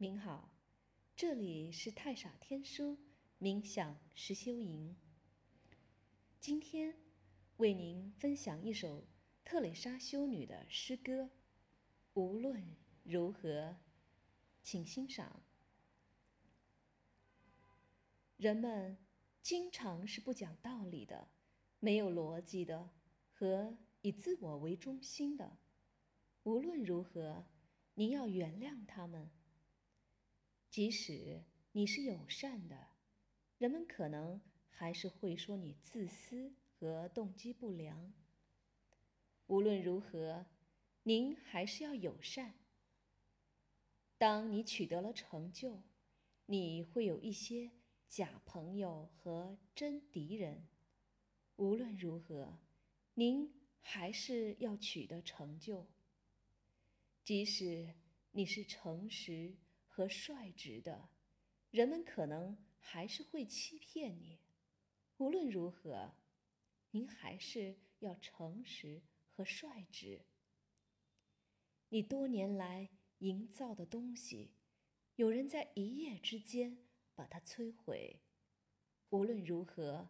您好，这里是太傻天书冥想实修营。今天为您分享一首特蕾莎修女的诗歌。无论如何，请欣赏。人们经常是不讲道理的、没有逻辑的和以自我为中心的。无论如何，您要原谅他们。即使你是友善的，人们可能还是会说你自私和动机不良。无论如何，您还是要友善。当你取得了成就，你会有一些假朋友和真敌人。无论如何，您还是要取得成就。即使你是诚实和率直的，人们可能还是会欺骗你。无论如何，您还是要诚实和率直。你多年来营造的东西，有人在一夜之间把它摧毁。无论如何，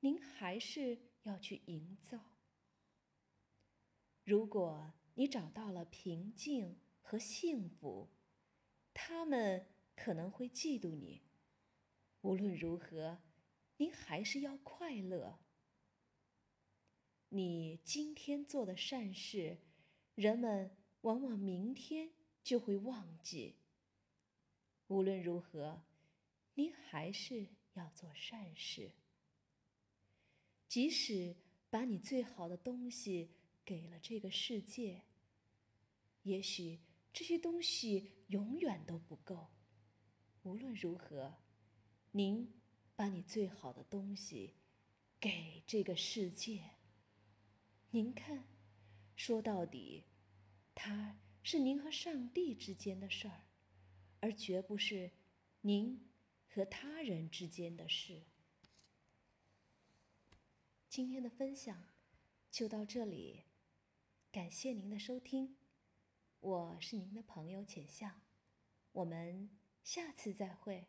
您还是要去营造。如果。你找到了平静和幸福，他们可能会嫉妒你。无论如何，您还是要快乐。你今天做的善事，人们往往明天就会忘记。无论如何，您还是要做善事。即使把你最好的东西。给了这个世界，也许这些东西永远都不够。无论如何，您把你最好的东西给这个世界。您看，说到底，它是您和上帝之间的事儿，而绝不是您和他人之间的事。今天的分享就到这里。感谢您的收听，我是您的朋友浅笑，我们下次再会。